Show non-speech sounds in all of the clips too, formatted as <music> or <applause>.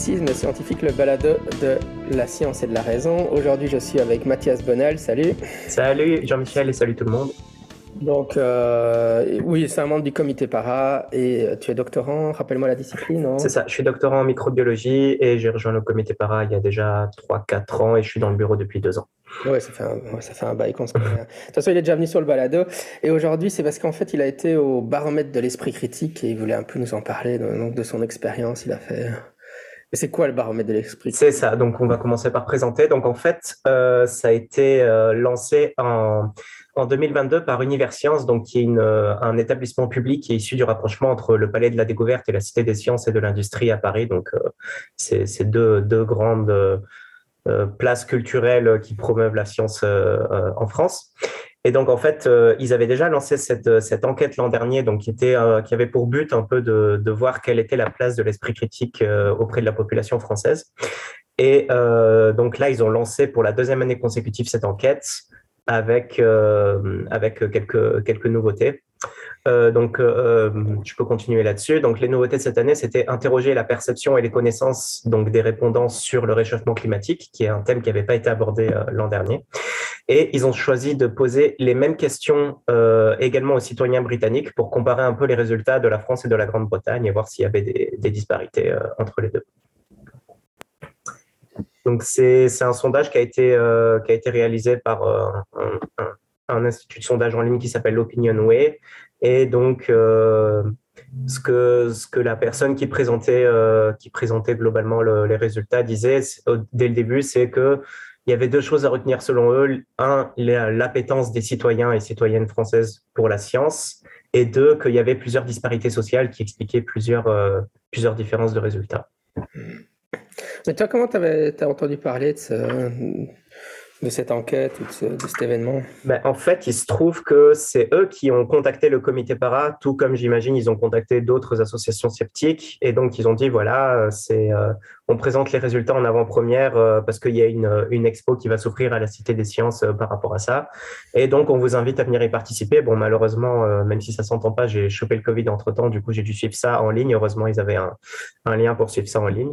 Scepticisme scientifique, le balado de la science et de la raison. Aujourd'hui, je suis avec Mathias Bonnel. Salut. Salut Jean-Michel et salut tout le monde. Donc, euh, oui, c'est un membre du comité para et tu es doctorant. Rappelle-moi la discipline. non C'est ça, je suis doctorant en microbiologie et j'ai rejoint le comité para il y a déjà 3-4 ans et je suis dans le bureau depuis 2 ans. Oui, ça ça fait un bail qu'on se connaît. De toute façon, il est déjà venu sur le balado. Et aujourd'hui, c'est parce qu'en fait, il a été au baromètre de l'esprit critique et il voulait un peu nous en parler donc, de son expérience. Il a fait et c'est quoi le baromètre de l'esprit? C'est ça, donc on va commencer par présenter. Donc en fait, euh, ça a été euh, lancé en, en 2022 par Universcience, donc qui est une, euh, un établissement public qui est issu du rapprochement entre le Palais de la Découverte et la Cité des Sciences et de l'Industrie à Paris. Donc c'est deux, deux grandes places culturelles qui promeuvent la science en France. Et donc, en fait, euh, ils avaient déjà lancé cette, euh, cette enquête l'an dernier, donc qui, était, euh, qui avait pour but un peu de, de, voir quelle était la place de l'esprit critique auprès de la population française. Et donc là, ils ont lancé pour la deuxième année consécutive cette enquête avec, avec quelques, quelques nouveautés. Euh, donc, euh, je peux continuer là-dessus. Donc, les nouveautés de cette année, c'était interroger la perception et les connaissances donc des répondants sur le réchauffement climatique, qui est un thème qui n'avait pas été abordé euh, l'an dernier. Et ils ont choisi de poser les mêmes questions euh, également aux citoyens britanniques pour comparer un peu les résultats de la France et de la Grande-Bretagne et voir s'il y avait des, disparités euh, entre les deux. Donc, c'est un sondage qui a été, qui a été réalisé par un, institut de sondage en ligne qui s'appelle Way Et donc, euh, ce, que, la personne qui présentait, euh, globalement les résultats disait dès le début, c'est que il y avait deux choses à retenir selon eux. Un, l'appétence des citoyens et citoyennes françaises pour la science. Et deux, qu'il y avait plusieurs disparités sociales qui expliquaient plusieurs, euh, différences de résultats. Mais toi, comment tu as entendu parler de ce, de cette enquête ou de, cet événement? Ben, En fait, il se trouve que c'est eux qui ont contacté le comité para, tout comme j'imagine, ils ont contacté d'autres associations sceptiques. Et donc, ils ont dit, voilà, c'est, euh, on présente les résultats en avant-première euh, parce qu'il y a une, une, expo qui va s'ouvrir à la Cité des Sciences euh, par rapport à ça. Et donc, on vous invite à venir y participer. Bon, malheureusement, même si ça s'entend pas, j'ai chopé le Covid entre-temps. Du coup, j'ai dû suivre ça en ligne. Heureusement, ils avaient un, un lien pour suivre ça en ligne.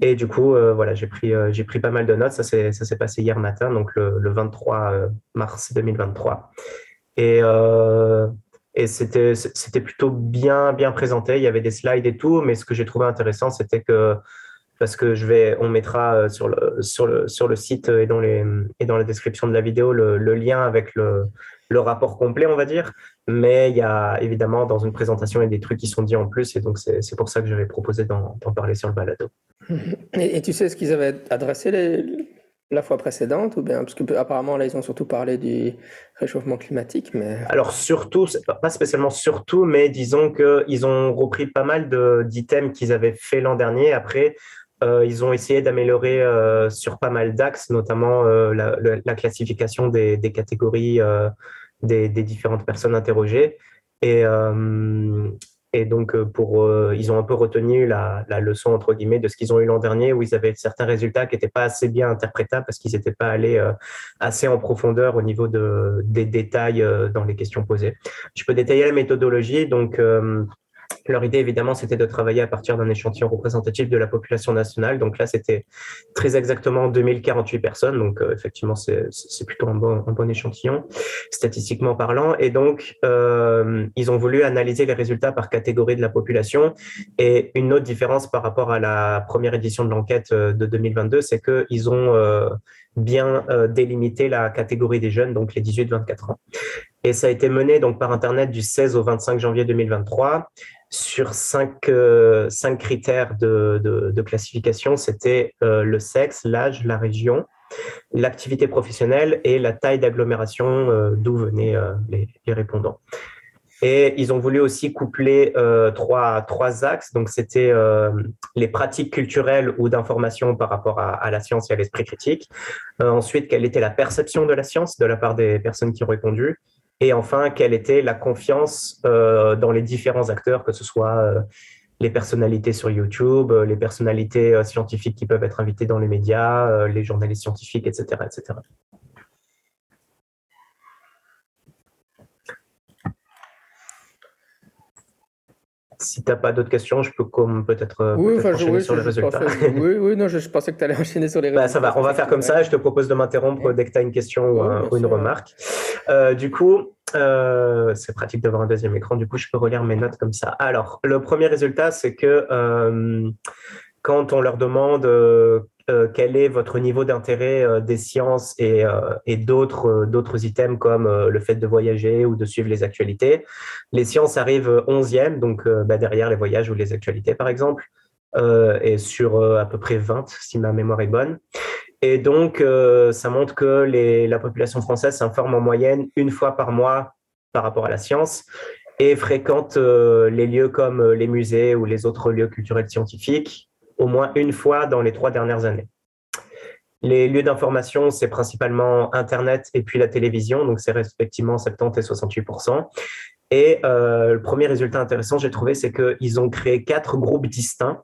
Et du coup, voilà, j'ai pris, j'ai pris pas mal de notes. Ça s'est, ça s'est passé hier matin. Donc, le, 23 euh, mars 2023. Et, euh, et c'était, c'était plutôt bien, bien présenté. Il y avait des slides et tout, mais ce que j'ai trouvé intéressant, c'était que parce que je vais, on mettra euh, sur le, sur le, sur le site et dans, les, et dans la description de la vidéo le, lien avec le, le, rapport complet, on va dire. Mais il y a évidemment dans une présentation, il y a des trucs qui sont dits en plus, et donc c'est, c'est pour ça que j'avais proposé d'en, parler sur le balado. Et, tu sais ce qu'ils avaient adressé la fois précédente ou bien parce que apparemment là ils ont surtout parlé du réchauffement climatique mais alors surtout pas spécialement surtout mais disons que ils ont repris pas mal d'items qu'ils avaient fait l'an dernier. Après euh, ils ont essayé d'améliorer euh, sur pas mal d'axes notamment euh, la, la, classification des, catégories des, des, différentes personnes interrogées. Et et donc, euh, pour, euh, ils ont un peu retenu la, la, leçon, entre guillemets, de ce qu'ils ont eu l'an dernier, où ils avaient certains résultats qui n'étaient pas assez bien interprétables parce qu'ils n'étaient pas allés euh, assez en profondeur au niveau de, des détails dans les questions posées. Je peux détailler la méthodologie. Donc, leur idée, évidemment, c'était de travailler à partir d'un échantillon représentatif de la population nationale. Donc là, c'était très exactement 2048 personnes. Donc, euh, effectivement, c'est plutôt un bon, échantillon, statistiquement parlant. Et donc, euh, ils ont voulu analyser les résultats par catégorie de la population. Et une autre différence par rapport à la première édition de l'enquête euh, de 2022, c'est qu'ils ont bien euh, délimité la catégorie des jeunes, donc les 18-24 ans. Et ça a été mené donc par Internet du 16 au 25 janvier 2023 sur cinq, cinq critères de, de, classification. C'était le sexe, l'âge, la région, l'activité professionnelle et la taille d'agglomération d'où venaient les, répondants. Et ils ont voulu aussi coupler trois, trois axes. Donc, c'était les pratiques culturelles ou d'information par rapport à, la science et à l'esprit critique. ensuite, quelle était la perception de la science de la part des personnes qui ont répondu. Et enfin, quelle était la confiance euh, dans les différents acteurs, que ce soit euh, les personnalités sur YouTube, euh, les personnalités scientifiques qui peuvent être invitées dans les médias, les journalistes scientifiques, etc. etc. si tu n'as pas d'autres questions, je peux comme peut-être euh, oui, enchaîner sur les résultats. oui, oui, non, je, pensais que tu allais <laughs> enchaîner sur les résultats. Bah, ça va, on va faire comme ça. Je te propose de m'interrompre dès que tu as une question ou, une remarque. Euh, du coup, euh, c'est pratique d'avoir un deuxième écran. Du coup, je peux relire mes notes comme ça. Alors, le premier résultat, c'est que quand on leur demande quel est votre niveau d'intérêt euh, des sciences et, euh, d'autres, d'autres items comme le fait de voyager ou de suivre les actualités. Les sciences arrivent 11e, donc bah, derrière les voyages ou les actualités, par exemple, et sur à peu près 20, si ma mémoire est bonne. Et donc, ça montre que la population française s'informe en moyenne une fois par mois par rapport à la science et fréquente les lieux comme les musées ou les autres lieux culturels scientifiques au moins une fois dans les trois dernières années. Les lieux d'information, c'est principalement Internet et puis la télévision, donc c'est respectivement 70 et 68 Et euh, le premier résultat intéressant, j'ai trouvé, c'est qu'ils ont créé quatre groupes distincts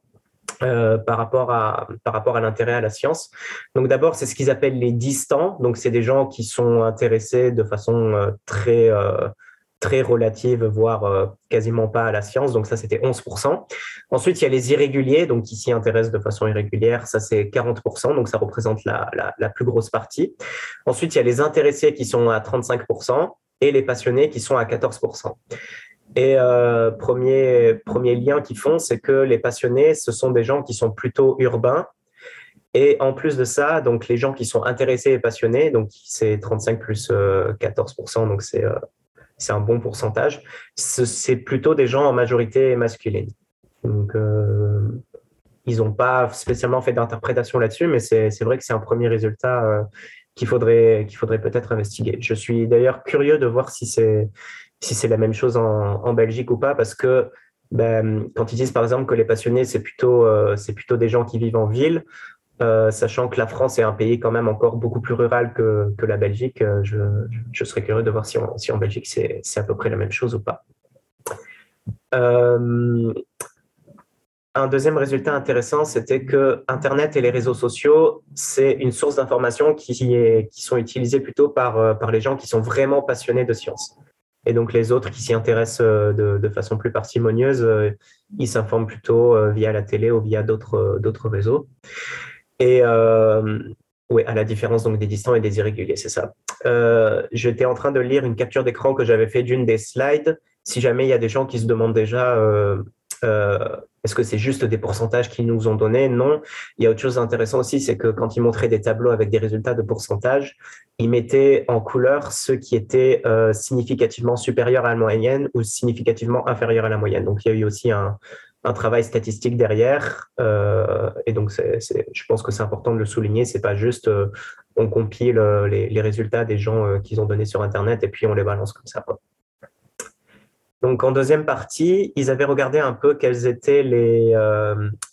euh, par rapport à par rapport à l'intérêt à la science. Donc d'abord, c'est ce qu'ils appellent les distants. Donc c'est des gens qui sont intéressés de façon euh, très très relative, voire euh, quasiment pas à la science. Donc ça, c'était 11%. Ensuite, il y a les irréguliers, donc qui s'y intéressent de façon irrégulière. Ça, c'est 40%, donc ça représente la, la, plus grosse partie. Ensuite, il y a les intéressés qui sont à 35% et les passionnés qui sont à 14%. Et euh, premier, premier lien qu'ils font, c'est que les passionnés, ce sont des gens qui sont plutôt urbains. Et en plus de ça, donc les gens qui sont intéressés et passionnés, donc c'est 35 plus 14%, euh, donc c'est c'est un bon pourcentage. C'est plutôt des gens en majorité masculine. Donc, euh, ils n'ont pas spécialement fait d'interprétation là-dessus, mais c'est vrai que c'est un premier résultat euh, qu'il faudrait, peut-être investiguer. Je suis d'ailleurs curieux de voir si c'est la même chose en, Belgique ou pas, parce que ben, quand ils disent par exemple que les passionnés, c'est plutôt, euh, c'est plutôt des gens qui vivent en ville, euh, sachant que la France est un pays quand même encore beaucoup plus rural que, la Belgique. Euh, je, serais curieux de voir si, en Belgique c'est à peu près la même chose ou pas. Euh, un deuxième résultat intéressant, c'était que Internet et les réseaux sociaux, c'est une source d'information qui, sont utilisées plutôt par, les gens qui sont vraiment passionnés de science. Et donc les autres qui s'y intéressent de, façon plus parcimonieuse, ils s'informent plutôt via la télé ou via d'autres réseaux. Et euh, oui, à la différence donc des distants et des irréguliers, c'est ça. Euh, J'étais en train de lire une capture d'écran que j'avais fait d'une des slides. Si jamais il y a des gens qui se demandent déjà euh, est-ce que c'est juste des pourcentages qu'ils nous ont donnés? Non. Il y a autre chose d'intéressant aussi, c'est que quand ils montraient des tableaux avec des résultats de pourcentage, ils mettaient en couleur ceux qui étaient significativement supérieurs à la moyenne ou significativement inférieurs à la moyenne. Donc il y a eu aussi un, un travail statistique derrière. Euh, et donc, je pense que c'est important de le souligner. C'est pas juste euh, on compile euh, les, les, résultats des gens euh, qu'ils ont donnés sur Internet et puis on les balance comme ça. Donc, en deuxième partie, ils avaient regardé un peu quels étaient les,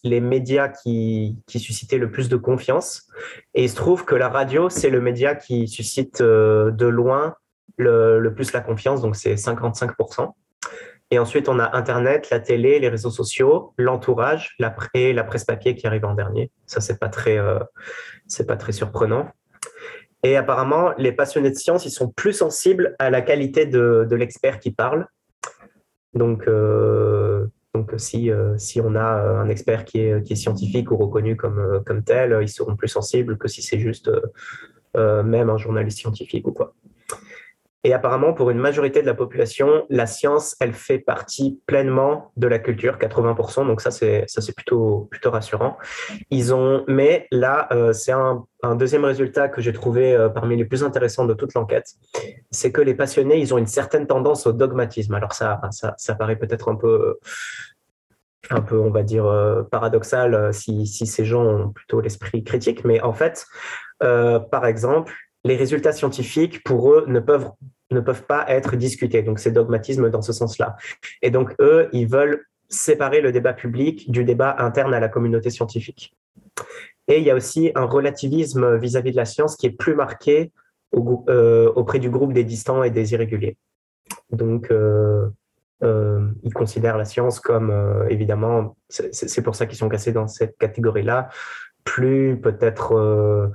les médias qui, qui, suscitaient le plus de confiance. Et il se trouve que la radio, c'est le média qui suscite de loin le, le plus la confiance, donc c'est 55%. Et ensuite, on a Internet, la télé, les réseaux sociaux, l'entourage, la, la presse papier qui arrive en dernier. Ça, c'est pas euh, pas très surprenant. Et apparemment, les passionnés de science, ils sont plus sensibles à la qualité de, l'expert qui parle. Donc, euh, donc si, euh, si on a un expert qui est, scientifique ou reconnu comme tel, ils seront plus sensibles que si c'est juste même un journaliste scientifique ou quoi. Et apparemment, pour une majorité de la population, la science, elle fait partie pleinement de la culture, 80%. Donc ça, c'est ça, c'est plutôt plutôt rassurant. Ils ont, mais là, euh, c'est un, deuxième résultat que j'ai trouvé euh, parmi les plus intéressants de toute l'enquête, c'est que les passionnés, ils ont une certaine tendance au dogmatisme. Alors ça, ça, ça paraît peut-être un peu un peu, on va dire, euh, paradoxal si, si, ces gens ont plutôt l'esprit critique, mais en fait, par exemple, les résultats scientifiques, pour eux, ne peuvent, ne peuvent pas être discutés. Donc, c'est dogmatisme dans ce sens-là. Et donc, eux, ils veulent séparer le débat public du débat interne à la communauté scientifique. Et il y a aussi un relativisme vis-à-vis de la science qui est plus marqué euh, auprès du groupe des distants et des irréguliers. Donc, euh, euh, ils considèrent la science comme, évidemment, c'est pour ça qu'ils sont cassés dans cette catégorie-là, plus peut-être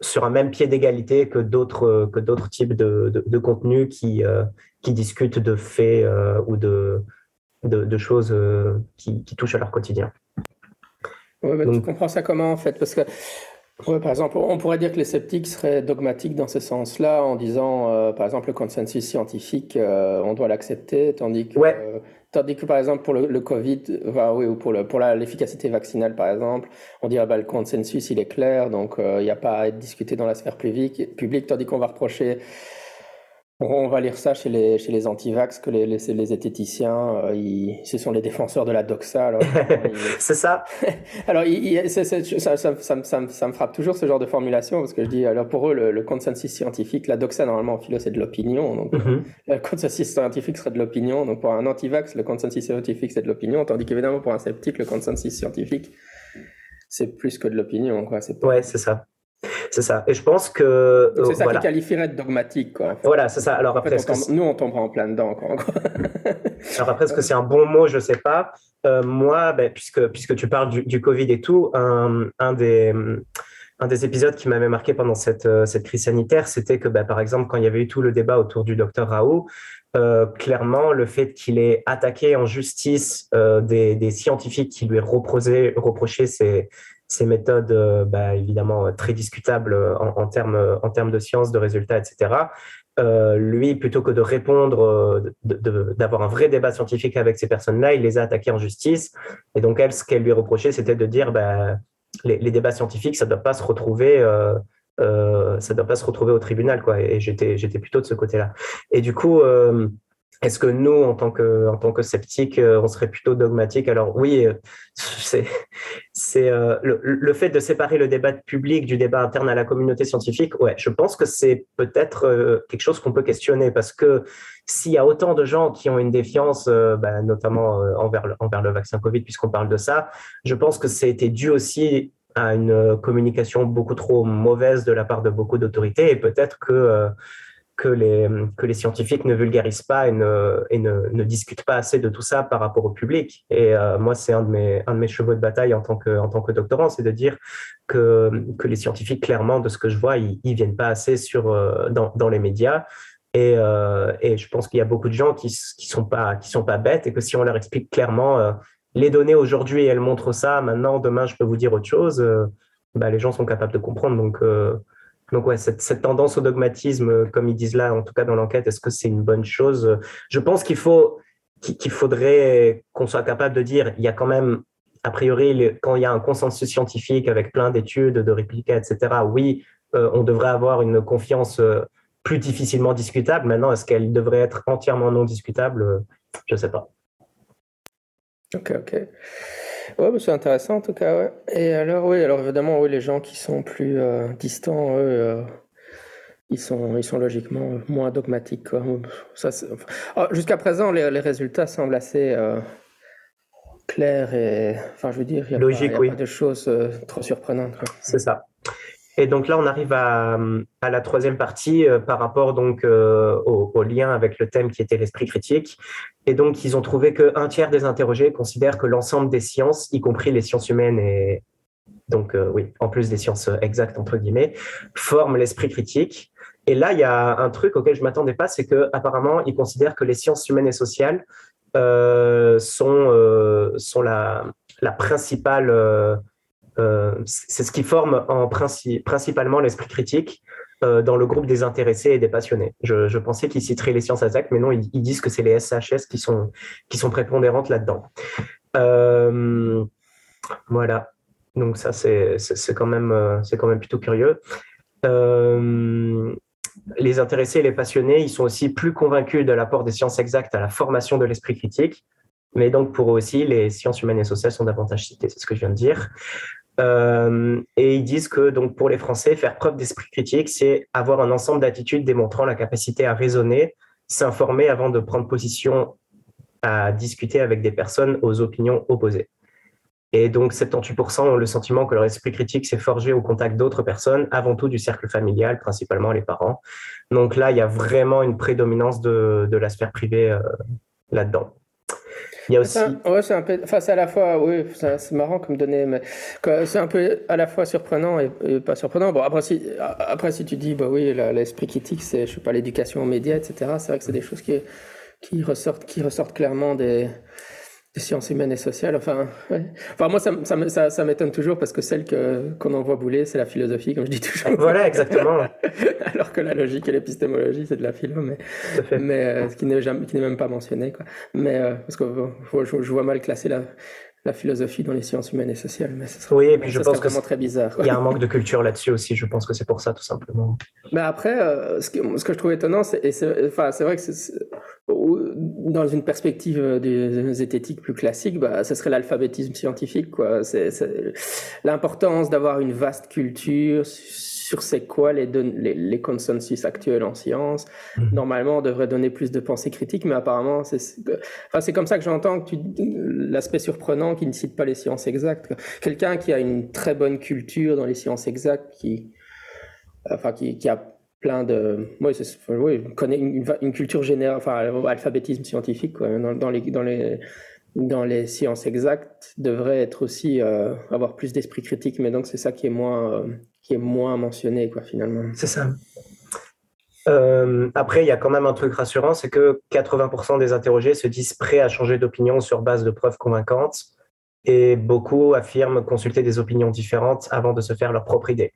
sur un même pied d'égalité que d'autres que d'autres types de, de, contenus qui qui discutent de faits ou de, de, choses qui, qui, touchent à leur quotidien. Ouais, bah, tu comprends ça comment en fait? Parce que par exemple, on pourrait dire que les sceptiques seraient dogmatiques dans ce sens-là, en disant, euh, par exemple, le consensus scientifique, euh, on doit l'accepter, tandis que, euh, tandis que, par exemple, pour le, Covid, oui, ou pour, le, pour l'efficacité vaccinale, par exemple, on dirait bah, le consensus, il est clair, donc il n'y a pas à être discuté dans la sphère publique tandis qu'on va reprocher on va lire ça chez les, chez les anti-vax, que les, les, les zététiciens, euh, ils, ce sont les défenseurs de la doxa. <laughs> c'est ça. <laughs> alors, ça, ça, ça, ça, me frappe toujours ce genre de formulation, parce que je dis, alors pour eux, le, consensus scientifique, la doxa, normalement, en philo, c'est de l'opinion. Donc, mm-hmm. le consensus scientifique serait de l'opinion. Donc, pour un anti-vax, le consensus scientifique, c'est de l'opinion, tandis qu'évidemment, pour un sceptique, le consensus scientifique, c'est plus que de l'opinion. Quoi. C'est Ouais, c'est ça. C'est ça. Et je pense que. C'est ça qui qualifierait de dogmatique. Quoi. Voilà, c'est ça. Alors après, nous, on tombera en plein dedans. Quoi. <laughs> Alors après, est-ce que c'est un bon mot? Je ne sais pas. Euh, moi, ben, puisque, puisque tu parles du, Covid et tout, un, un des un des épisodes qui m'avait marqué pendant cette, euh, cette crise sanitaire, c'était que, ben, par exemple, quand il y avait eu tout le débat autour du docteur Raoult, euh, clairement, le fait qu'il ait attaqué en justice des, des, scientifiques qui lui reprochaient, reprochaient ses, ces méthodes, euh, bah, évidemment, très discutables en, en, termes, en termes de science, de résultats, etc. Euh, lui, plutôt que de répondre, d'avoir un vrai débat scientifique avec ces personnes-là, il les a attaquées en justice. Et donc, elle, ce qu'elle lui reprochait, c'était de dire, bah, les, débats scientifiques, ça ne doit pas se retrouver. Euh, euh, ça doit pas se retrouver au tribunal, quoi. Et j'étais, j'étais plutôt de ce côté-là. Et du coup, euh, est-ce que nous, en tant que, en tant que sceptiques, euh, on serait plutôt dogmatique Alors oui, euh, <laughs> c'est, euh, le, fait de séparer le débat public du débat interne à la communauté scientifique. Ouais, je pense que c'est peut-être quelque chose qu'on peut questionner parce que s'il y a autant de gens qui ont une défiance, bah, notamment envers le, envers le vaccin Covid, puisqu'on parle de ça, je pense que ça a été dû aussi à une communication beaucoup trop mauvaise de la part de beaucoup d'autorités et peut-être que que les, que les scientifiques ne vulgarisent pas et, ne, et ne, ne, discutent pas assez de tout ça par rapport au public. Et euh, moi, c'est un, de mes, un de mes chevaux de bataille en tant que, en tant que doctorant, c'est de dire que, que les scientifiques, clairement, de ce que je vois, ils ne viennent pas assez sur, euh, dans, dans les médias. Et, euh, et, je pense qu'il y a beaucoup de gens qui ne sont, pas, qui sont pas bêtes et que si on leur explique clairement, les données aujourd'hui, elles montrent ça, maintenant, demain, je peux vous dire autre chose, bah, les gens sont capables de comprendre. Donc, donc ouais, cette, tendance au dogmatisme, comme ils disent là, en tout cas dans l'enquête, est-ce que c'est une bonne chose? Je pense qu'il faut qu'il faudrait qu'on soit capable de dire, il y a quand même, a priori, quand il y a un consensus scientifique avec plein d'études, de réplicas, etc., oui, euh, on devrait avoir une confiance euh, plus difficilement discutable. Maintenant, est-ce qu'elle devrait être entièrement non discutable? Je ne sais pas. Ok, ok. Ouais, c'est intéressant en tout cas. Ouais. Et alors, oui, alors évidemment, oui, les gens qui sont plus euh, distants, eux, euh, ils, sont, ils sont logiquement moins dogmatiques. Ça, oh, Jusqu'à présent, les, les, résultats semblent assez euh, clairs et, enfin, je veux dire, il n'y a, Logique, pas, y a pas de choses trop surprenantes. C'est ça. Et donc là, on arrive à, la troisième partie euh, par rapport donc euh, au, lien avec le thème qui était l'esprit critique. Et donc, ils ont trouvé qu'un tiers des interrogés considèrent que l'ensemble des sciences, y compris les sciences humaines et donc euh, oui, en plus des sciences exactes entre guillemets, forment l'esprit critique. Et là, il y a un truc auquel je m'attendais pas, c'est que apparemment, ils considèrent que les sciences humaines et sociales sont sont la, la principale c'est ce qui forme en principalement l'esprit critique euh, dans le groupe des intéressés et des passionnés. Je, pensais qu'ils citeraient les sciences exactes, mais non, ils, disent que c'est les SHS qui sont, prépondérantes là-dedans. Euh, voilà. Donc ça, c'est quand même plutôt curieux. les intéressés et les passionnés, ils sont aussi plus convaincus de l'apport des sciences exactes à la formation de l'esprit critique. Mais donc, pour eux aussi, les sciences humaines et sociales sont davantage citées, c'est ce que je viens de dire. Euh, et ils disent que donc pour les Français, faire preuve d'esprit critique, c'est avoir un ensemble d'attitudes démontrant la capacité à raisonner, s'informer avant de prendre position, à discuter avec des personnes aux opinions opposées. Et donc 78% ont le sentiment que leur esprit critique s'est forgé au contact d'autres personnes, avant tout du cercle familial, principalement les parents. Donc là, il y a vraiment une prédominance de, la sphère privée euh, là-dedans. Il y a aussi. Ouais, c'est un peu. Enfin, c'est à la fois. Oui, c'est marrant comme donner, mais c'est un peu à la fois surprenant et, pas surprenant. Bon, après, si, après, si tu dis, bah oui, l'esprit critique, c'est, je sais pas, l'éducation aux médias, etc., c'est vrai que c'est des choses qui, qui, ressortent, qui ressortent clairement des des sciences humaines et sociales. Enfin, enfin moi, ça, ça, ça, m'étonne toujours parce que celle que, qu'on envoie bouler, c'est la philosophie, comme je dis toujours. Voilà, exactement. <laughs> Alors que la logique et l'épistémologie, c'est de la philo, mais, mais euh, qui, n'est jamais, qui n'est même pas mentionné. Quoi. Mais euh, parce que je, je, vois mal classer la, la philosophie dans les sciences humaines et sociales. Mais oui, et puis je pense que c'est très bizarre. Il y a un manque de culture là-dessus aussi. Je pense que c'est pour ça, tout simplement. Mais après, euh, ce, que, ce, que, je trouve étonnant, c'est, enfin, c'est vrai que c'est, dans une perspective des zététiques plus classiques, bah, ce serait l'alphabétisme scientifique. Quoi. C'est, l'importance d'avoir une vaste culture sur c'est quoi les, les, les, consensus actuels en science. Mhm. Normalement, on devrait donner plus de pensée critique, mais apparemment, c'est enfin, comme ça que j'entends l'aspect surprenant qui ne cite pas les sciences exactes. Quelqu'un qui a une très bonne culture dans les sciences exactes, qui, enfin, qui, qui a plein de. Oui, oui connaît une, une, culture générale, enfin, alphabétisme scientifique quoi, dans, dans, les, dans, les, dans les sciences exactes, devrait être aussi euh, avoir plus d'esprit critique, mais donc c'est ça qui est moins. Euh, qui est moins mentionné, quoi, finalement. C'est ça. Euh, après, il y a quand même un truc rassurant, c'est que 80% des interrogés se disent prêts à changer d'opinion sur base de preuves convaincantes et beaucoup affirment consulter des opinions différentes avant de se faire leur propre idée.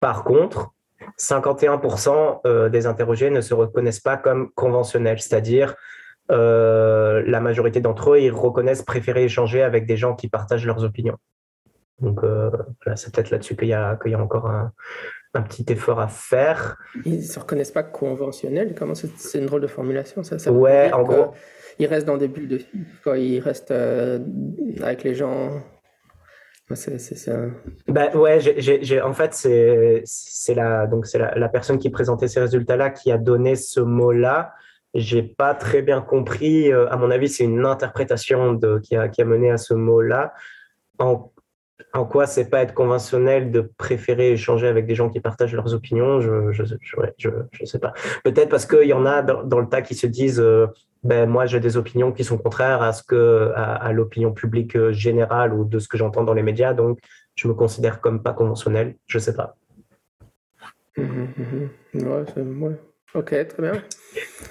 Par contre, 51% euh, des interrogés ne se reconnaissent pas comme conventionnels, c'est-à-dire euh, la majorité d'entre eux, ils reconnaissent préférer échanger avec des gens qui partagent leurs opinions. Donc euh, c'est peut-être là-dessus qu'il y, a, y a encore un, un, petit effort à faire. Ils ne se reconnaissent pas conventionnels Comment c'est une drôle de formulation ça, ça Ouais, en gros. Ils restent dans des bulles de. Quoi, ils restent euh, avec les gens. C'est ça. Ben ouais, en fait, c'est la, donc la, la personne qui présentait ces résultats-là qui a donné ce mot-là. J'ai pas très bien compris. Euh, à mon avis, c'est une interprétation de, qui, a, qui a mené à ce mot-là. En en quoi c'est pas être conventionnel de préférer échanger avec des gens qui partagent leurs opinions? Je je, je, je, sais pas. Peut-être parce qu'il y en a dans, le tas qui se disent euh, ben moi j'ai des opinions qui sont contraires à ce que à, l'opinion publique euh, générale ou de ce que j'entends dans les médias, donc je me considère comme pas conventionnel. Je sais pas. Mmh, mmh, mmh. Ouais, Ok, très bien.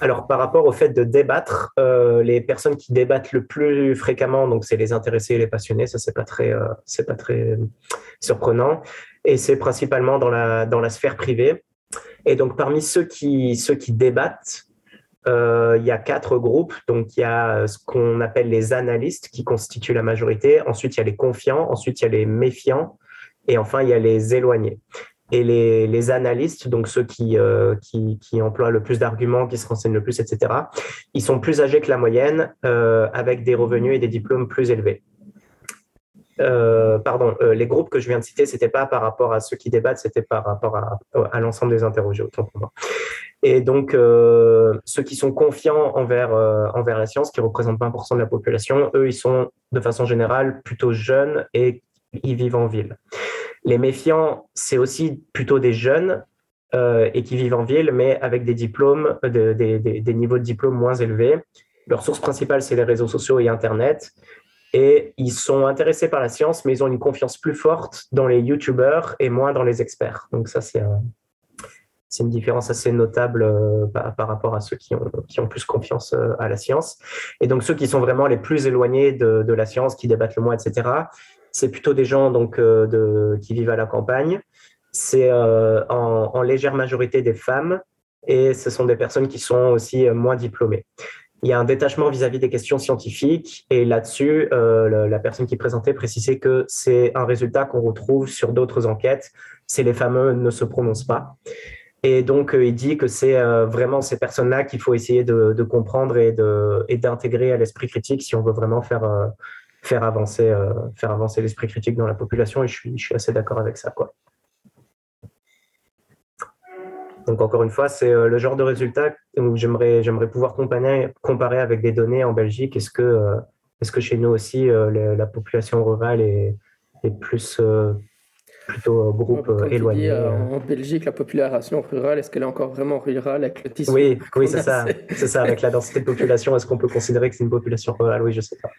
Alors, par rapport au fait de débattre, euh, les personnes qui débattent le plus fréquemment, donc c'est les intéressés et les passionnés, ça c'est pas très, euh, c'est pas très surprenant, et c'est principalement dans la dans la sphère privée. Et donc parmi ceux qui ceux qui débattent, euh, il y a quatre groupes. Donc il y a ce qu'on appelle les analystes qui constituent la majorité. Ensuite il y a les confiants. Ensuite il y a les méfiants. Et enfin il y a les éloignés. Et les, les, analystes, donc ceux qui, euh, qui, qui, emploient le plus d'arguments, qui se renseignent le plus, etc., ils sont plus âgés que la moyenne, euh, avec des revenus et des diplômes plus élevés. Euh, pardon, les groupes que je viens de citer, c'était pas par rapport à ceux qui débattent, c'était par rapport à, à l'ensemble des interrogés, autant pour moi. Et donc, ceux qui sont confiants envers, envers la science, qui représentent 20% de la population, eux, ils sont de façon générale plutôt jeunes et ils vivent en ville. Les méfiants, c'est aussi plutôt des jeunes euh, et qui vivent en ville, mais avec des diplômes, euh, des niveaux de diplôme moins élevés. Leur source principale, c'est les réseaux sociaux et Internet. Et ils sont intéressés par la science, mais ils ont une confiance plus forte dans les YouTubers et moins dans les experts. Donc ça, c'est une différence assez notable euh, par, rapport à ceux qui ont, plus confiance à la science. Et donc ceux qui sont vraiment les plus éloignés de, de la science, qui débattent le moins, etc., c'est plutôt des gens donc, euh, qui vivent à la campagne. C'est euh, en, légère majorité des femmes et ce sont des personnes qui sont aussi euh, moins diplômées. Il y a un détachement vis-à-vis des questions scientifiques et là-dessus, la personne qui présentait précisait que c'est un résultat qu'on retrouve sur d'autres enquêtes. C'est les fameux ne se prononcent pas. Et donc, il dit que c'est vraiment ces personnes-là qu'il faut essayer de, comprendre et d'intégrer à l'esprit critique si on veut vraiment faire faire avancer, faire avancer l'esprit critique dans la population. Et je suis, je suis assez d'accord avec ça. Quoi. Donc encore une fois, c'est le genre de résultat où j'aimerais, j'aimerais pouvoir comparer, comparer avec des données en Belgique. Est-ce que, est-ce que chez nous aussi, la population rurale est, est plus plutôt groupe euh, éloigné. Euh, en Belgique, la population rurale, est-ce qu'elle est encore vraiment rurale avec le tissu Oui, oui c'est ça. C'est ça, avec la densité de population, est-ce qu'on peut considérer que c'est une population rurale? Oui, je sais pas.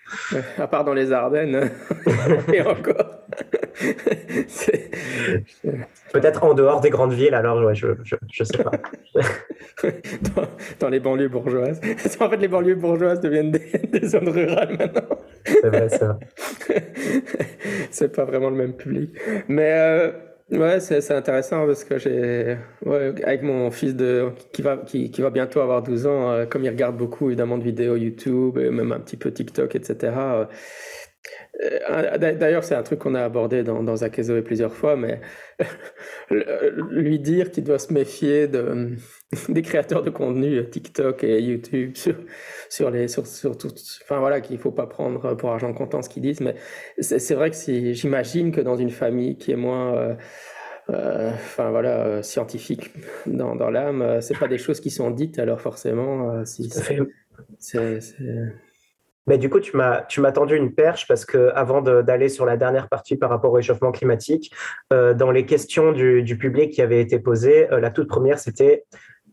à part dans les Ardennes, <laughs> et encore. Peut-être en dehors des grandes villes, alors ouais, je, je, sais pas. <laughs> dans, les banlieues bourgeoises. En fait, les banlieues bourgeoises deviennent des, zones rurales maintenant. C'est vrai, c'est <laughs> vrai. c'est pas vraiment le même public. Mais euh, ouais, c'est intéressant parce que j'ai, ouais, avec mon fils de, qui, va, qui, qui va bientôt avoir 12 ans, euh, comme il regarde beaucoup évidemment de vidéos YouTube et même un petit peu TikTok, etc. d'ailleurs, c'est un truc qu'on a abordé dans, dans Akezo plusieurs fois, mais <laughs> lui dire qu'il doit se méfier de, <laughs> des créateurs de contenu TikTok et YouTube <laughs> sur, sur les sur, sur tout, enfin voilà qu'il faut pas prendre pour argent comptant ce qu'ils disent, mais c'est vrai que si j'imagine que dans une famille qui est moins euh, euh, enfin voilà scientifique dans, dans l'âme, c'est pas des choses qui sont dites alors forcément si c'est mais du coup, tu m'as, tu m'as tendu une perche parce que avant d'aller sur la dernière partie par rapport au réchauffement climatique, euh, dans les questions du, du, public qui avaient été posées, euh, la toute première, c'était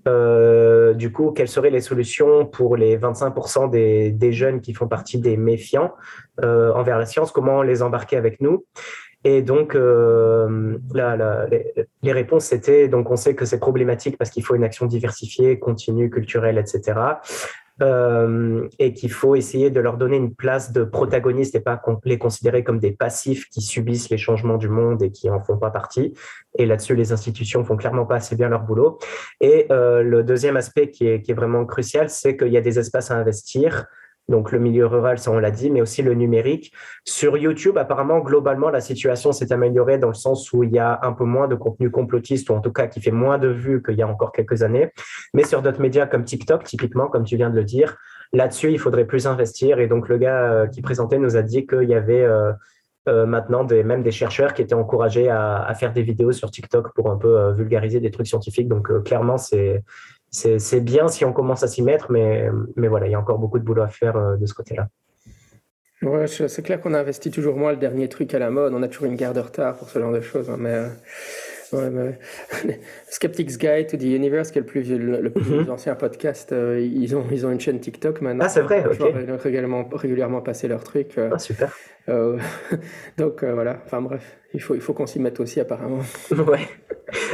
euh, du coup, quelles seraient les solutions pour les 25% des, des, jeunes qui font partie des méfiants euh, envers la science? Comment les embarquer avec nous? Et donc, euh, la, la, les, les, réponses, c'était, donc on sait que c'est problématique parce qu'il faut une action diversifiée, continue, culturelle, etc euh, et qu'il faut essayer de leur donner une place de protagoniste et pas les considérer comme des passifs qui subissent les changements du monde et qui en font pas partie. Et là-dessus, les institutions font clairement pas assez bien leur boulot. Et euh, le deuxième aspect qui est, qui est vraiment crucial, c'est qu'il y a des espaces à investir donc le milieu rural, ça on l'a dit, mais aussi le numérique. Sur YouTube, apparemment, globalement, la situation s'est améliorée dans le sens où il y a un peu moins de contenu complotiste, ou en tout cas qui fait moins de vues qu'il y a encore quelques années. Mais sur d'autres médias comme TikTok, typiquement, comme tu viens de le dire, là-dessus, il faudrait plus investir. Et donc le gars euh, qui présentait nous a dit qu'il y avait... Euh, euh, maintenant même des chercheurs qui étaient encouragés à, faire des vidéos sur TikTok pour un peu vulgariser des trucs scientifiques. Donc clairement, c'est c'est bien si on commence à s'y mettre, mais, mais voilà, il y a encore beaucoup de boulot à faire euh, de ce côté-là. Ouais, c'est clair qu'on investit toujours moins le dernier truc à la mode. On a toujours une garde de retard pour ce genre de choses. Hein, mais, euh, ouais, mais... <laughs> Skeptics Guide to the Universe, qui est le plus, le, plus mm-hmm. ancien podcast, euh, ils, ont, ils ont une chaîne TikTok maintenant. Ah, c'est vrai, ok. Ils régulièrement, régulièrement passer leurs trucs. ah, super. <laughs> donc voilà, enfin bref, il faut, il faut qu'on s'y mette aussi apparemment. <laughs> ouais.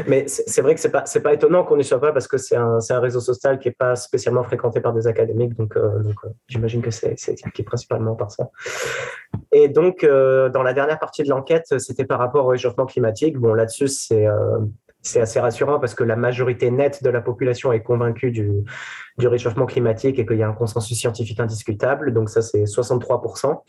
Mais c'est vrai que c'est pas pas étonnant qu'on n'y soit pas parce que c'est un, un réseau social qui est pas spécialement fréquenté par des académiques, donc, euh, donc euh, j'imagine que c'est expliqué principalement par ça. Et donc euh, dans la dernière partie de l'enquête, c'était par rapport au réchauffement climatique. Bon là-dessus c'est c'est assez rassurant parce que la majorité nette de la population est convaincue du, du réchauffement climatique et qu'il y a un consensus scientifique indiscutable. Donc ça, c'est 63%.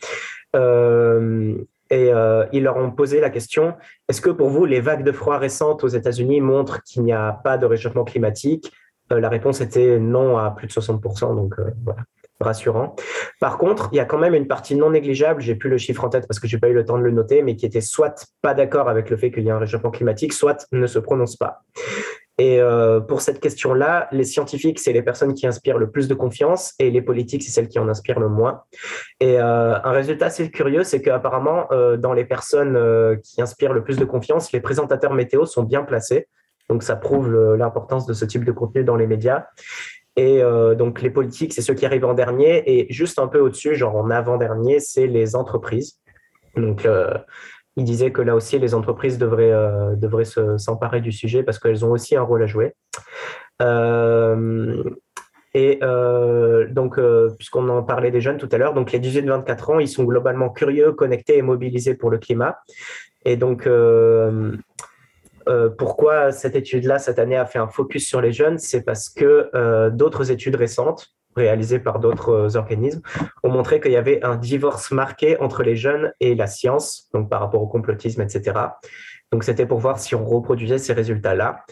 Euh, et euh, ils leur ont posé la question, est-ce que pour vous, les vagues de froid récentes aux États-Unis montrent qu'il n'y a pas de réchauffement climatique? Euh, La réponse était non à plus de 60%, donc euh, voilà, rassurant. Par contre, il y a quand même une partie non négligeable, j'ai plus le chiffre en tête parce que j'ai pas eu le temps de le noter, mais qui était soit pas d'accord avec le fait qu'il y a un réchauffement climatique, soit ne se prononce pas. Et euh, pour cette question-là, les scientifiques, c'est les personnes qui inspirent le plus de confiance et les politiques, c'est celles qui en inspirent le moins. Et euh, un résultat assez curieux, c'est qu'apparemment, euh, dans les personnes qui inspirent le plus de confiance, les présentateurs météo sont bien placés. Donc ça prouve l'importance de ce type de contenu dans les médias. Et donc les politiques, c'est ceux qui arrivent en dernier. Et juste un peu au-dessus, genre en avant-dernier, c'est les entreprises. Donc il disait que là aussi, les entreprises devraient, euh, devraient s'emparer du sujet parce qu'elles ont aussi un rôle à jouer. Euh, et euh, donc, puisqu'on en parlait des jeunes tout à l'heure, donc les 18-24 ans, ils sont globalement curieux, connectés et mobilisés pour le climat. Et donc, pourquoi cette étude-là, cette année, a fait un focus sur les jeunes? C'est parce que d'autres études récentes, réalisés par d'autres euh, organismes, ont montré qu'il y avait un divorce marqué entre les jeunes et la science, donc par rapport au complotisme, etc. Donc c'était pour voir si on reproduisait ces résultats-là.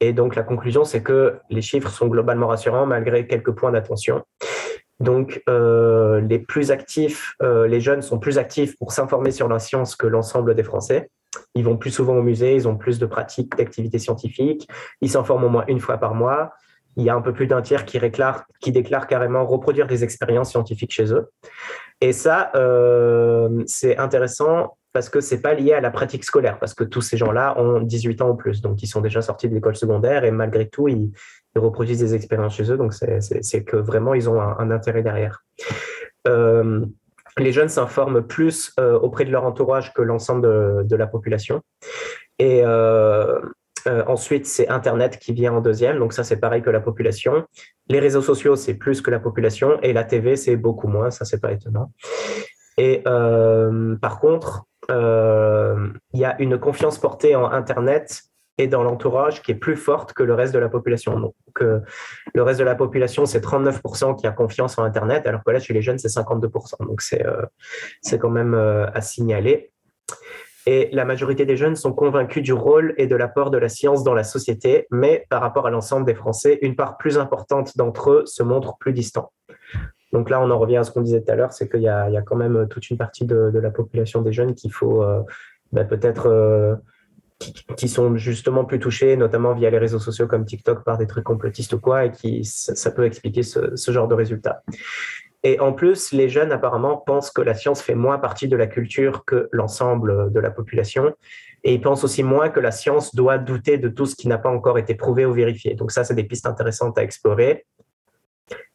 Et donc la conclusion, c'est que les chiffres sont globalement rassurants malgré quelques points d'attention. Donc, les plus actifs, les jeunes sont plus actifs pour s'informer sur la science que l'ensemble des Français. Ils vont plus souvent au musée, ils ont plus de pratiques, d'activités scientifiques, ils s'informent au moins une fois par mois. Il y a un peu plus d'un tiers qui, déclare, qui déclare carrément reproduire des expériences scientifiques chez eux. Et ça, euh, c'est intéressant parce que c'est pas lié à la pratique scolaire, parce que tous ces gens-là ont 18 ans ou plus, donc ils sont déjà sortis de l'école secondaire et malgré tout, ils, reproduisent des expériences chez eux, donc c'est que vraiment, ils ont un, intérêt derrière. Euh, les jeunes s'informent plus euh, auprès de leur entourage que l'ensemble de, la population. Et euh, ensuite, c'est Internet qui vient en deuxième. Donc ça, c'est pareil que la population. Les réseaux sociaux, c'est plus que la population. Et la TV, c'est beaucoup moins. Ça, c'est pas étonnant. Et par contre, il y a une confiance portée en Internet et dans l'entourage qui est plus forte que le reste de la population. Donc, euh, le reste de la population, c'est 39% qui a confiance en Internet, alors que là, chez les jeunes, c'est 52%. Donc, c'est euh, quand même euh, à signaler. Et la majorité des jeunes sont convaincus du rôle et de l'apport de la science dans la société, mais par rapport à l'ensemble des Français, une part plus importante d'entre eux se montre plus distant. Donc là, on en revient à ce qu'on disait tout à l'heure, c'est qu'il y, a quand même toute une partie de, la population des jeunes qu'il faut bah, peut-être qui, sont justement plus touchés, notamment via les réseaux sociaux comme TikTok, par des trucs complotistes ou quoi, et qui ça, peut expliquer ce, genre de résultats. Et en plus, les jeunes apparemment pensent que la science fait moins partie de la culture que l'ensemble de la population, et ils pensent aussi moins que la science doit douter de tout ce qui n'a pas encore été prouvé ou vérifié. Donc ça, c'est des pistes intéressantes à explorer.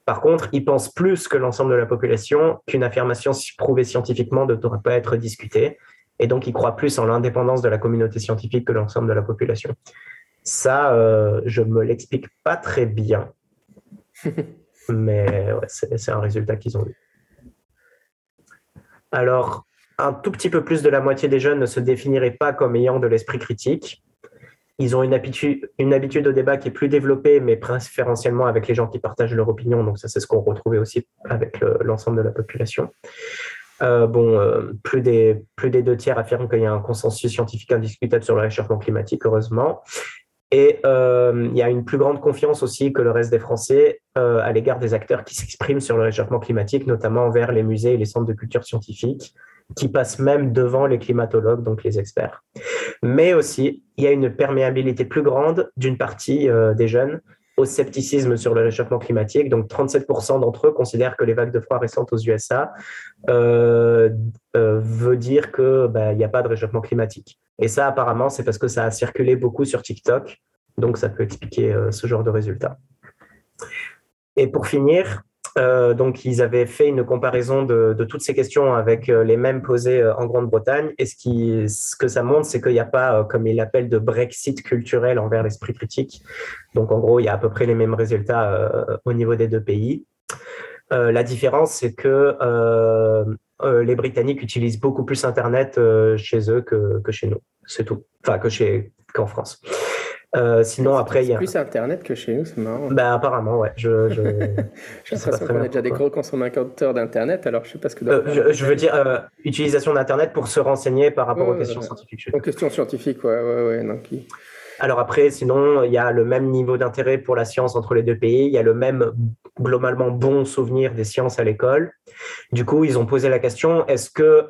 Par contre, ils pensent plus que l'ensemble de la population qu'une affirmation prouvée scientifiquement ne devrait pas être discutée et donc ils croient plus en l'indépendance de la communauté scientifique que l'ensemble de la population. Ça, euh, je me l'explique pas très bien, <laughs> mais c'est un résultat qu'ils ont eu. Alors, un tout petit peu plus de la moitié des jeunes ne se définiraient pas comme ayant de l'esprit critique. Ils ont une habitude, une au débat qui est plus développée, mais préférentiellement avec les gens qui partagent leur opinion. Donc ça, c'est ce qu'on retrouvait aussi avec l'ensemble de la population. Euh, bon, euh, plus des deux tiers affirment qu'il y a un consensus scientifique indiscutable sur le réchauffement climatique, heureusement. Et euh, il y a une plus grande confiance aussi que le reste des Français à l'égard des acteurs qui s'expriment sur le réchauffement climatique, notamment envers les musées et les centres de culture scientifique, qui passent même devant les climatologues, donc les experts. Mais aussi, il y a une perméabilité plus grande d'une partie des jeunes au scepticisme sur le réchauffement climatique. Donc 37% d'entre eux considèrent que les vagues de froid récentes aux USA euh, euh, veut dire qu'il bah, n'y a pas de réchauffement climatique. Et ça, apparemment, c'est parce que ça a circulé beaucoup sur TikTok. Donc ça peut expliquer euh, ce genre de résultats. Et pour finir, euh, donc, ils avaient fait une comparaison de, toutes ces questions avec euh, les mêmes posées euh, en Grande-Bretagne. Et ce, qui, ce que ça montre, c'est qu'il n'y a pas, comme ils l'appellent, de Brexit culturel envers l'esprit critique. Donc, en gros, il y a à peu près les mêmes résultats au niveau des deux pays. la différence, c'est que les Britanniques utilisent beaucoup plus Internet chez eux que, que chez nous. C'est tout. Enfin, que chez qu'en France. Euh, sinon, après, il y a. plus Internet que chez nous, c'est marrant. Ben, apparemment, ouais. Je, je, <laughs> J'ai l'impression qu'on est déjà des gros consommateurs d'Internet, alors je sais pas ce que. Euh, je, veux dire, euh, utilisation d'Internet pour se renseigner par rapport aux questions scientifiques. Aux questions scientifiques, ouais, ouais, ouais. Non, qui... Alors après, sinon, il y a le même niveau d'intérêt pour la science entre les deux pays. Il y a le même globalement bon souvenir des sciences à l'école. Du coup, ils ont posé la question est-ce que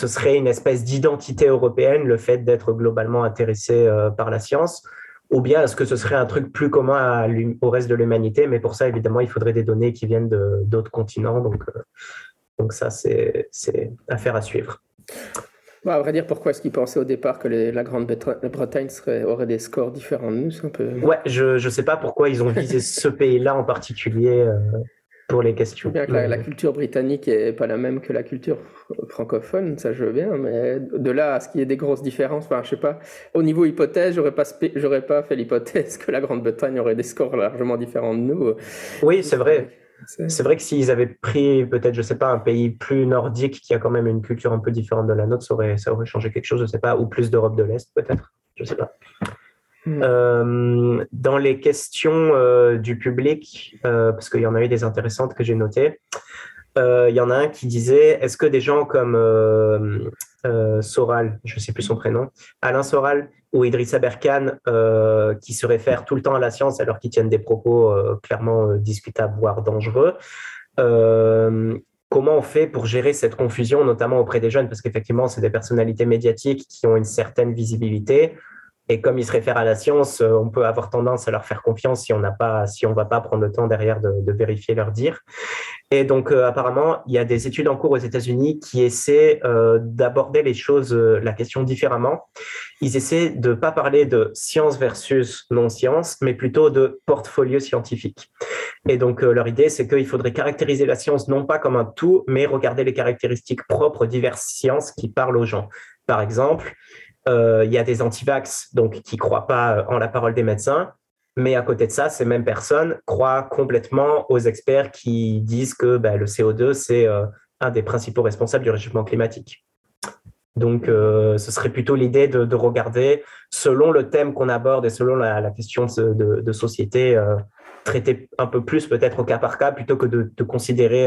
ce serait une espèce d'identité européenne, le fait d'être globalement intéressé euh, par la science, ou bien est-ce que ce serait un truc plus commun au reste de l'humanité? Mais pour ça, évidemment, il faudrait des données qui viennent d'autres continents. Donc, euh, donc ça, c'est affaire à suivre. Bon, à vrai dire, pourquoi est-ce qu'ils pensaient au départ que la Grande-Bretagne aurait des scores différents de nous? Un peu... Ouais, je ne sais pas pourquoi ils ont visé ce <laughs> pays-là en particulier. Euh, pour les questions. Bien que la, culture britannique n'est pas la même que la culture francophone, ça je veux bien, mais de là à ce qu'il y ait des grosses différences, enfin, je sais pas, au niveau hypothèse, j'aurais pas, j'aurais pas fait l'hypothèse que la Grande-Bretagne aurait des scores largement différents de nous. Oui, c'est vrai. C'est vrai que s'ils avaient pris peut-être, je sais pas, un pays plus nordique qui a quand même une culture un peu différente de la nôtre, ça aurait, ça aurait changé quelque chose, je sais pas, ou plus d'Europe de l'Est peut-être, je sais pas. Hmm. Euh, dans les questions euh, du public, euh, parce qu'il y en a eu des intéressantes que j'ai notées, il y en a un qui disait est-ce que des gens comme Soral, je ne sais plus son prénom, Alain Soral, ou Idrissa Berkane qui se réfèrent tout le temps à la science alors qu'ils tiennent des propos clairement discutables, voire dangereux. comment on fait pour gérer cette confusion, notamment auprès des jeunes, parce qu'effectivement, c'est des personnalités médiatiques qui ont une certaine visibilité. Et comme ils se réfèrent à la science, on peut avoir tendance à leur faire confiance si on n'a pas, si on va pas prendre le temps derrière de, vérifier leur dire. Et donc, euh, apparemment, il y a des études en cours aux États-Unis qui essaient euh, d'aborder les choses, euh, la question différemment. Ils essaient de ne pas parler de science versus non-science, mais plutôt de portfolio scientifique. Et donc, leur idée, c'est qu'il faudrait caractériser la science non pas comme un tout, mais regarder les caractéristiques propres diverses sciences qui parlent aux gens. Par exemple, il y a des antivax donc qui croient pas en la parole des médecins, mais à côté de ça, ces mêmes personnes croient complètement aux experts qui disent que ben, le CO2, c'est euh, un des principaux responsables du réchauffement climatique. Donc, euh, ce serait plutôt l'idée de, regarder, selon le thème qu'on aborde et selon la, question de, société, euh, traiter un peu plus peut-être au cas par cas, plutôt que de, considérer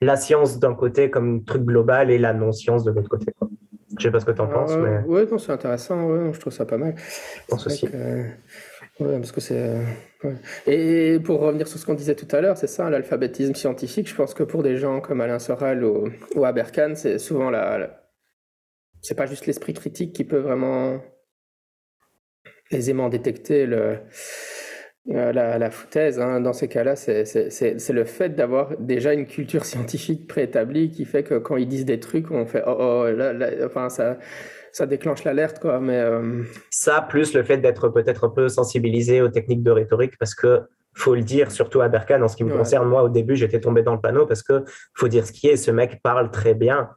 la science d'un côté comme un truc global et la non-science de l'autre côté. Je ne sais pas ce que tu en penses. Mais... Oui, c'est intéressant, je trouve ça pas mal. Je pense aussi. Oui, parce que c'est. Et pour revenir sur ce qu'on disait tout à l'heure, c'est ça, l'alphabétisme scientifique. Je pense que pour des gens comme Alain Soral ou, ou Aberkan, c'est souvent la. C'est pas juste l'esprit critique qui peut vraiment aisément détecter le, euh, la, la, foutaise. Hein. Dans ces cas-là, c'est le fait d'avoir déjà une culture scientifique préétablie qui fait que quand ils disent des trucs, on fait oh, oh là, là, enfin ça ça déclenche l'alerte, quoi. Mais euh, ça, plus le fait d'être peut-être un peu sensibilisé aux techniques de rhétorique, parce que faut le dire, surtout à Berkane, en ce qui me concerne, moi au début j'étais tombé dans le panneau parce que faut dire ce qui est, ce mec parle très bien.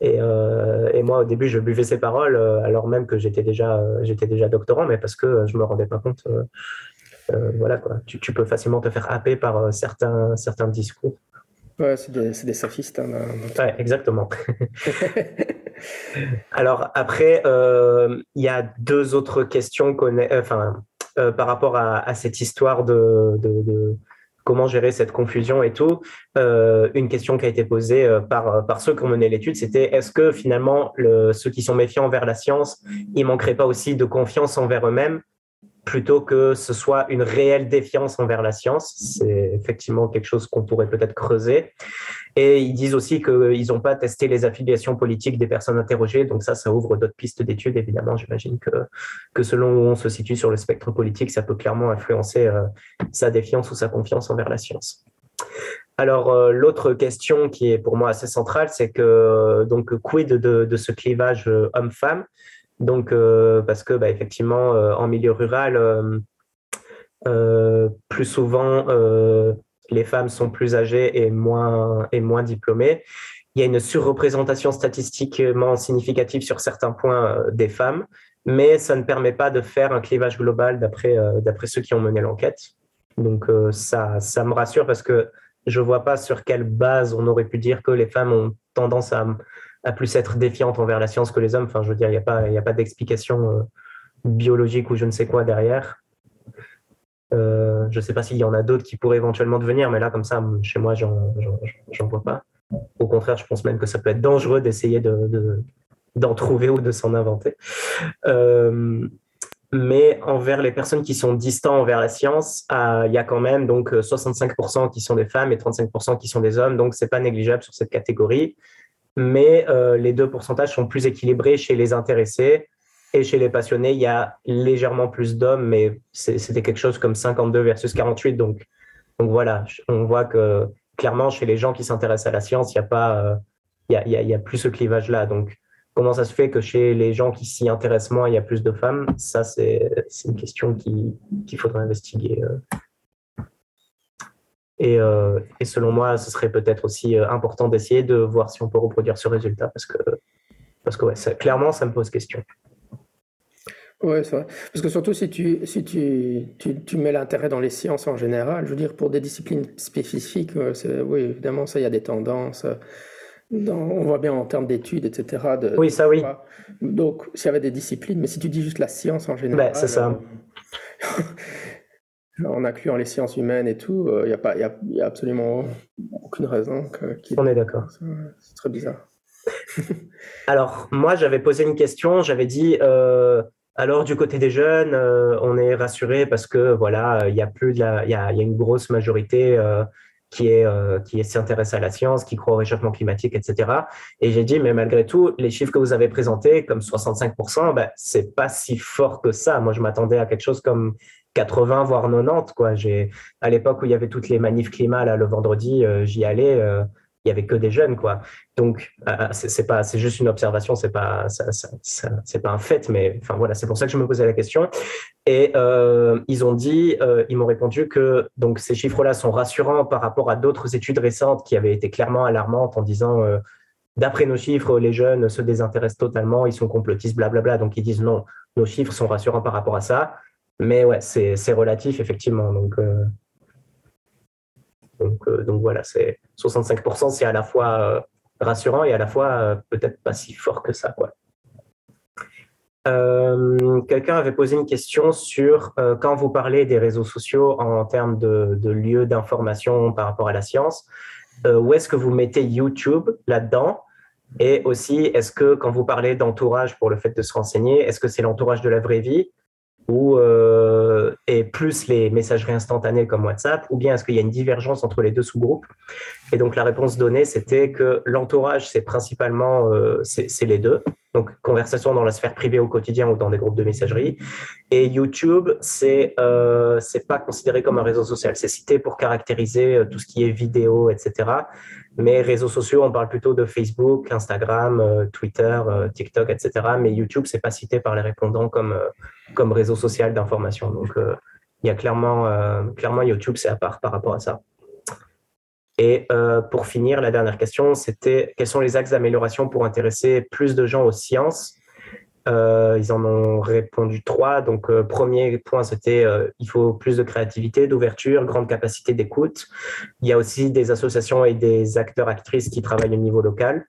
Et, euh, et moi au début je buvais ses paroles euh, alors même que j'étais déjà, j'étais déjà doctorant, mais parce que je me rendais pas compte. Voilà quoi, tu, tu, peux facilement te faire happer par certains, certains discours. Ouais, c'est des, des, sophistes. Hein, ouais, exactement. <laughs> Alors après, euh, il y a deux autres questions euh, enfin, euh, par rapport à, cette histoire de, comment gérer cette confusion et tout. une question qui a été posée par, par ceux qui ont mené l'étude, c'était est-ce que finalement ceux qui sont méfiants envers la science, ils manqueraient pas aussi de confiance envers eux-mêmes? Plutôt que ce soit une réelle défiance envers la science. C'est effectivement quelque chose qu'on pourrait peut-être creuser. Et ils disent aussi qu'ils n'ont pas testé les affiliations politiques des personnes interrogées. Donc ça, ça ouvre d'autres pistes d'études. Évidemment, j'imagine que, que selon où on se situe sur le spectre politique, ça peut clairement influencer euh, sa défiance ou sa confiance envers la science. Alors, euh, l'autre question qui est pour moi assez centrale, c'est que, donc, quid de, ce clivage euh, homme-femme? Donc, euh, parce que, bah, effectivement, euh, en milieu rural, euh, plus souvent, les femmes sont plus âgées et moins, et moins diplômées. Il y a une surreprésentation statistiquement significative sur certains points des femmes, mais ça ne permet pas de faire un clivage global d'après ceux qui ont mené l'enquête. Donc ça, ça me rassure parce que je ne vois pas sur quelle base on aurait pu dire que les femmes ont tendance à, à plus être défiante envers la science que les hommes. Enfin, je veux dire, il n'y a pas, pas d'explication euh, biologique ou je ne sais quoi derrière. Euh, je ne sais pas s'il y en a d'autres qui pourraient éventuellement devenir, mais là, comme ça, chez moi, j'en vois pas. Au contraire, je pense même que ça peut être dangereux d'essayer d'en de, trouver ou de s'en inventer. Euh, mais envers les personnes qui sont distantes envers la science, il y a quand même donc 65% qui sont des femmes et 35% qui sont des hommes, donc c'est pas négligeable sur cette catégorie mais euh, les deux pourcentages sont plus équilibrés chez les intéressés et chez les passionnés, il y a légèrement plus d'hommes, mais c'était quelque chose comme 52 versus 48. Donc, donc voilà, on voit que clairement, chez les gens qui s'intéressent à la science, il n'y a, pas, euh, il y a, y a plus ce clivage-là. Donc, comment ça se fait que chez les gens qui s'y intéressent moins, il y a plus de femmes? Ça, c'est une question qu'il faudrait investiguer euh, euh, et, selon moi, ce serait peut-être aussi euh, important d'essayer de voir si on peut reproduire ce résultat parce que, parce que ouais, ça, clairement, ça me pose question. Oui, c'est vrai. Parce que surtout, si tu, si tu, tu, mets l'intérêt dans les sciences en général, je veux dire, pour des disciplines spécifiques, oui, évidemment, ça, il y a des tendances. on voit bien en termes d'études, etc. De, oui, ça, oui. Donc, s'il y avait des disciplines, mais si tu dis juste la science en général. Ben, c'est ça. Euh, <laughs> en incluant les sciences humaines et tout, il euh, n'y a, y a, absolument aucune raison. On est d'accord. C'est très bizarre. <laughs> Alors, moi, j'avais posé une question, j'avais dit, euh, alors du côté des jeunes, on est rassuré parce que voilà, il y a plus de il y a, une grosse majorité qui est qui s'intéresse à la science, qui croit au réchauffement climatique, etc. Et j'ai dit, mais malgré tout, les chiffres que vous avez présentés, comme 65%, ben, c'est pas si fort que ça. Moi, je m'attendais à quelque chose comme 80 voire 90 quoi. J'ai à l'époque où il y avait toutes les manifs climat là le vendredi, j'y allais il y avait que des jeunes quoi. Donc euh, euh, c'est pas c'est juste une observation, c'est pas c'est pas un fait, mais enfin voilà, c'est pour ça que je me posais la question. Et euh, ils ont dit, ils m'ont répondu que donc ces chiffres-là sont rassurants par rapport à d'autres études récentes qui avaient été clairement alarmantes en disant D'après nos chiffres, les jeunes se désintéressent totalement, ils sont complotistes, blablabla. Donc ils disent non, nos chiffres sont rassurants par rapport à ça. Mais ouais, c'est relatif, effectivement. Donc, donc, euh, donc voilà, c'est 65%, c'est à la fois euh, rassurant et à la fois euh, peut-être pas si fort que ça. Quelqu'un avait posé une question sur quand vous parlez des réseaux sociaux en termes de, de lieux d'information par rapport à la science, où est-ce que vous mettez YouTube là-dedans? Et aussi, est-ce que quand vous parlez d'entourage pour le fait de se renseigner, est-ce que c'est l'entourage de la vraie vie? Ou euh, et plus les messageries instantanées comme WhatsApp, ou bien est-ce qu'il y a une divergence entre les deux sous-groupes? Et donc la réponse donnée, c'était que l'entourage, c'est principalement euh, c'est les deux. Donc conversation dans la sphère privée au quotidien ou dans des groupes de messagerie. Et YouTube, c'est euh, c'est pas considéré comme un réseau social. C'est cité pour caractériser euh, tout ce qui est vidéo, etc. Mais réseaux sociaux, on parle plutôt de Facebook, Instagram, euh, Twitter, euh, TikTok, etc. Mais YouTube, c'est pas cité par les répondants comme, euh, réseau social d'information. Donc, il y a clairement, clairement YouTube, c'est à part par rapport à ça. Et pour finir, la dernière question, c'était quels sont les axes d'amélioration pour intéresser plus de gens aux sciences? Euh, ils en ont répondu trois. Donc, euh, premier point, c'était euh, il faut plus de créativité, d'ouverture, grande capacité d'écoute. Il y a aussi des associations et des acteurs, actrices qui travaillent au niveau local.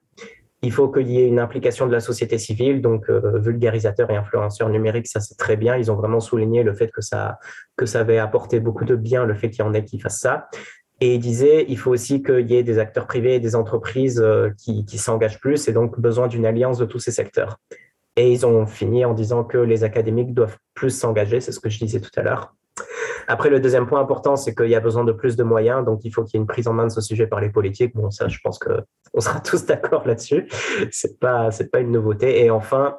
Il faut qu'il y ait une implication de la société civile, donc vulgarisateurs et influenceurs numériques, ça c'est très bien. Ils ont vraiment souligné le fait que ça, que ça avait apporté beaucoup de bien, le fait qu'il y en ait qui fassent ça. Et il disait, il faut aussi qu'il y ait des acteurs privés et des entreprises qui, qui s'engagent plus et donc besoin d'une alliance de tous ces secteurs. Et ils ont fini en disant que les académiques doivent plus s'engager, c'est ce que je disais tout à l'heure. Après, le deuxième point important, c'est qu'il y a besoin de plus de moyens, donc il faut qu'il y ait une prise en main de ce sujet par les politiques. Bon, ça, je pense qu'on <laughs> sera tous d'accord là-dessus. C'est pas, pas une nouveauté. Et enfin,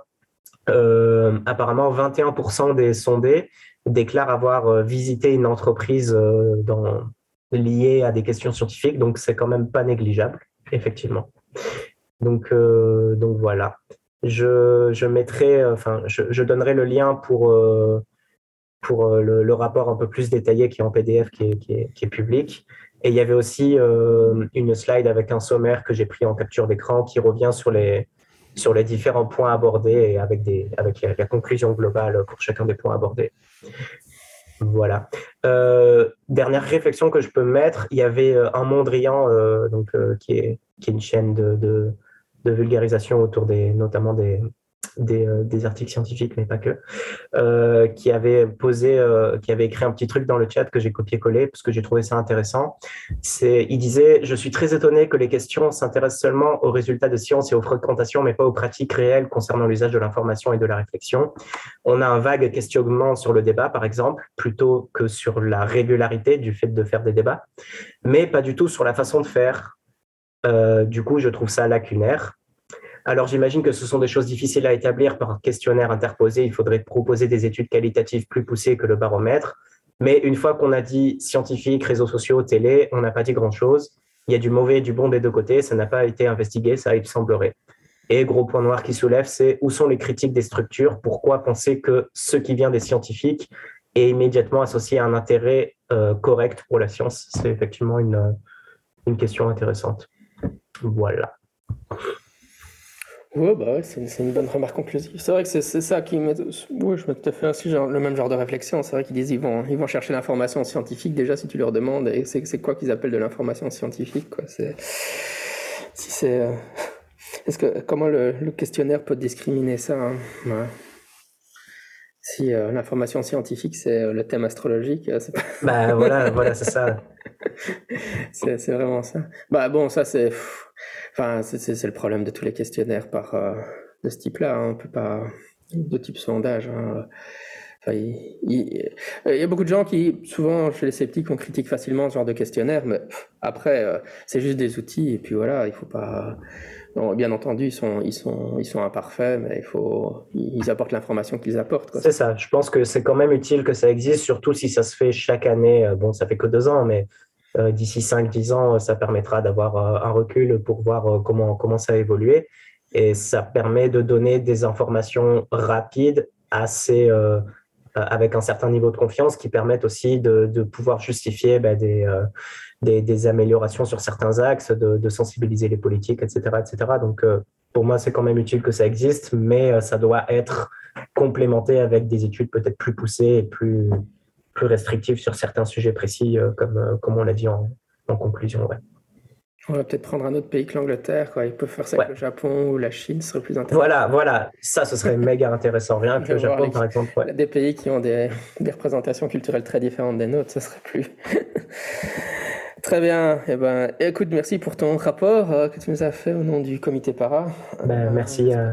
euh, apparemment, 21% des sondés déclarent avoir euh, visité une entreprise euh, liée à des questions scientifiques, donc c'est quand même pas négligeable, effectivement. Donc, donc voilà je, mettrai, euh, enfin, je, donnerai le lien pour, euh, pour euh, le, rapport un peu plus détaillé qui est en PDF, qui est, qui est, public. Et il y avait aussi une slide avec un sommaire que j'ai pris en capture d'écran qui revient sur les, sur les différents points abordés et avec, des, avec la, conclusion globale pour chacun des points abordés. Voilà. dernière réflexion que je peux mettre, il y avait un Mondrian, donc, qui, est, qui est une chaîne de de vulgarisation autour des, notamment des, des, euh, articles scientifiques, mais pas que, euh, qui avait posé, euh, qui avait écrit un petit truc dans le chat que j'ai copié-collé parce que j'ai trouvé ça intéressant. C'est, il disait, je suis très étonné que les questions s'intéressent seulement aux résultats de science et aux fréquentations, mais pas aux pratiques réelles concernant l'usage de l'information et de la réflexion. On a un vague questionnement sur le débat, par exemple, plutôt que sur la régularité du fait de faire des débats, mais pas du tout sur la façon de faire du coup, je trouve ça lacunaire. Alors, j'imagine que ce sont des choses difficiles à établir par questionnaire interposé. Il faudrait proposer des études qualitatives plus poussées que le baromètre. Mais une fois qu'on a dit scientifique, réseaux sociaux, télé, on n'a pas dit grand-chose. Il y a du mauvais et du bon des deux côtés. Ça n'a pas été investigué, ça, il semblerait. Et gros point noir qui soulève, c'est où sont les critiques des structures? Pourquoi penser que ce qui vient des scientifiques est immédiatement associé à un intérêt euh, correct pour la science? C'est effectivement une, une question intéressante. Voilà. Ouais, bah c'est une bonne remarque conclusive. C'est vrai que c'est ça qui me. Ouais, je me tout à fait le même genre de réflexion. C'est vrai qu'ils disent ils vont, ils vont chercher l'information scientifique déjà si tu leur demandes. Et c'est quoi qu'ils appellent de l'information scientifique quoi. Si c'est. Euh, est-ce que comment le, questionnaire peut discriminer ça hein? Si euh, l'information scientifique c'est euh, le thème astrologique, c'est pas... Bah voilà, voilà, c'est ça. <laughs> c'est vraiment ça. Bah bon, ça c'est Enfin, c'est le problème de tous les questionnaires euh, de ce type-là. Hein. On peut pas. de type sondage. Hein. il, y a beaucoup de gens qui, souvent chez les sceptiques, on critique facilement ce genre de questionnaire, mais après, euh, c'est juste des outils, et puis voilà, il faut pas. bien entendu, ils sont, imparfaits, mais ils apportent l'information qu'ils apportent. C'est ça, je pense que c'est quand même utile que ça existe, surtout si ça se fait chaque année. Bon, ça fait que deux ans, mais euh, d'ici 5-10 ans, ça permettra d'avoir un recul pour voir comment, comment ça a évolué et ça permet de donner des informations rapides, assez, euh, avec un certain niveau de confiance, qui permettent aussi de, pouvoir justifier bah, des, euh, des, améliorations sur certains axes, de, sensibiliser les politiques, etc. etc. Donc, euh, pour moi, c'est quand même utile que ça existe, mais ça doit être complémenté avec des études peut-être plus poussées et plus, plus restrictives sur certains sujets précis, comme, comme on l'a dit en, en conclusion. Ouais. On va peut-être prendre un autre pays que l'Angleterre. Ils peuvent faire ça avec le Japon ou la Chine, ce serait plus intéressant. Voilà, voilà. Ça, ce serait <laughs> méga intéressant. Rien que le Japon, par exemple. Des pays qui ont des, des, représentations culturelles très différentes des nôtres, ce serait plus. <laughs> très bien. Eh ben, écoute, merci pour ton rapport euh, que tu nous as fait au nom du comité para. Ben, merci. Euh,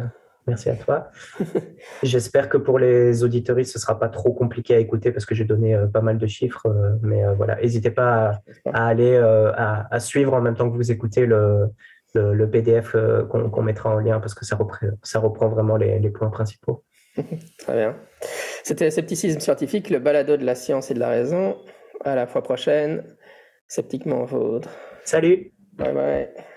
Merci à toi. <laughs> J'espère que pour les auditories, ce ne sera pas trop compliqué à écouter parce que j'ai donné euh, pas mal de chiffres. Euh, mais euh, voilà, n'hésitez pas à, aller à, suivre en même temps que vous écoutez le, le, PDF qu'on mettra en lien parce que ça reprend, ça reprend vraiment les, les points principaux. <laughs> Très bien. C'était Scepticisme scientifique, le balado de la science et de la raison. À la fois prochaine. Sceptiquement vôtre. Salut. Bye bye.